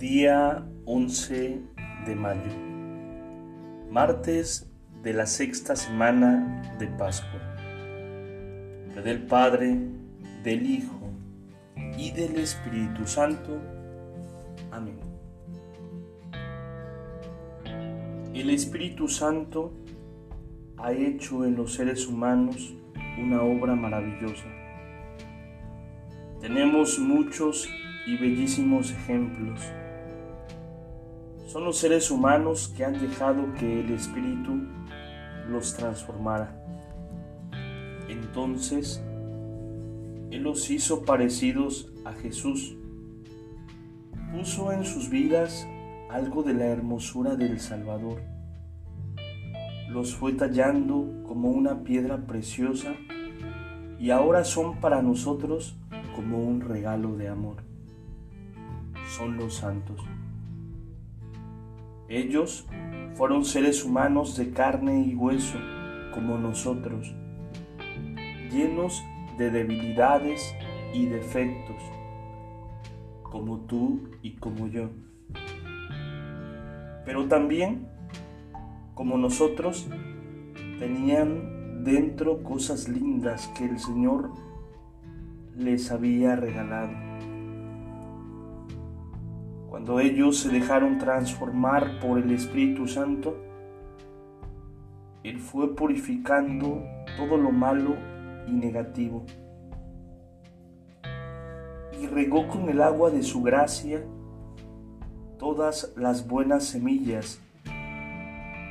Día 11 de mayo, martes de la sexta semana de Pascua. del Padre, del Hijo y del Espíritu Santo. Amén. El Espíritu Santo ha hecho en los seres humanos una obra maravillosa. Tenemos muchos y bellísimos ejemplos. Son los seres humanos que han dejado que el Espíritu los transformara. Entonces, Él los hizo parecidos a Jesús. Puso en sus vidas algo de la hermosura del Salvador. Los fue tallando como una piedra preciosa y ahora son para nosotros como un regalo de amor son los santos. Ellos fueron seres humanos de carne y hueso como nosotros, llenos de debilidades y defectos, como tú y como yo. Pero también, como nosotros, tenían dentro cosas lindas que el Señor les había regalado. Cuando ellos se dejaron transformar por el Espíritu Santo, Él fue purificando todo lo malo y negativo y regó con el agua de su gracia todas las buenas semillas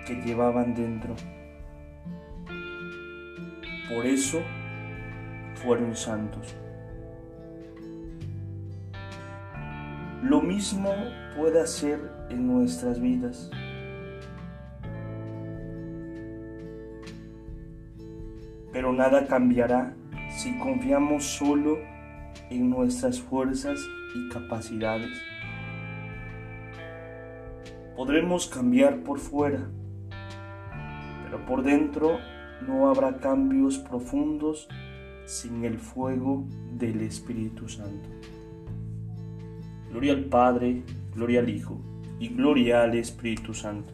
que llevaban dentro. Por eso fueron santos. Lo mismo puede hacer en nuestras vidas. Pero nada cambiará si confiamos solo en nuestras fuerzas y capacidades. Podremos cambiar por fuera, pero por dentro no habrá cambios profundos sin el fuego del Espíritu Santo. Gloria al Padre, gloria al Hijo y gloria al Espíritu Santo,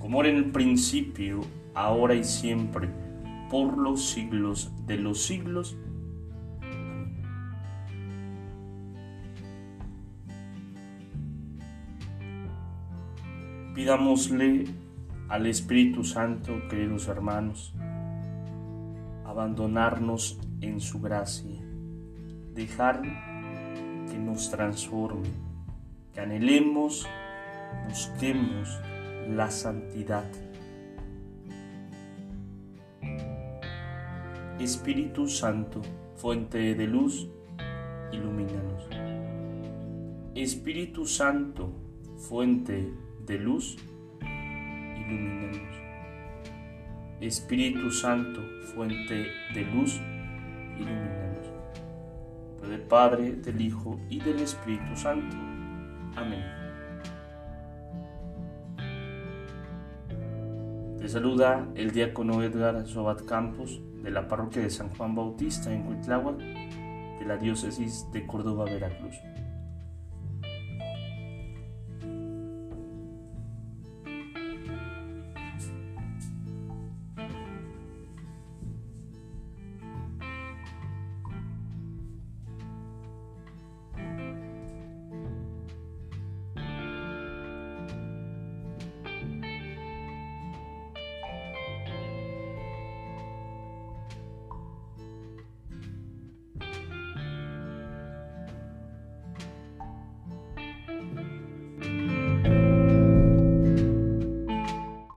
como era en el principio, ahora y siempre, por los siglos de los siglos. Pidámosle al Espíritu Santo, queridos hermanos, abandonarnos en su gracia, dejar transforme, que anhelemos, busquemos la santidad. Espíritu Santo, fuente de luz, ilumínanos. Espíritu Santo, fuente de luz, ilumínanos. Espíritu Santo, fuente de luz, ilumínanos Padre, del Hijo y del Espíritu Santo. Amén. Te saluda el diácono Edgar Sobat Campos de la parroquia de San Juan Bautista en Cuitláhuac de la diócesis de Córdoba, Veracruz.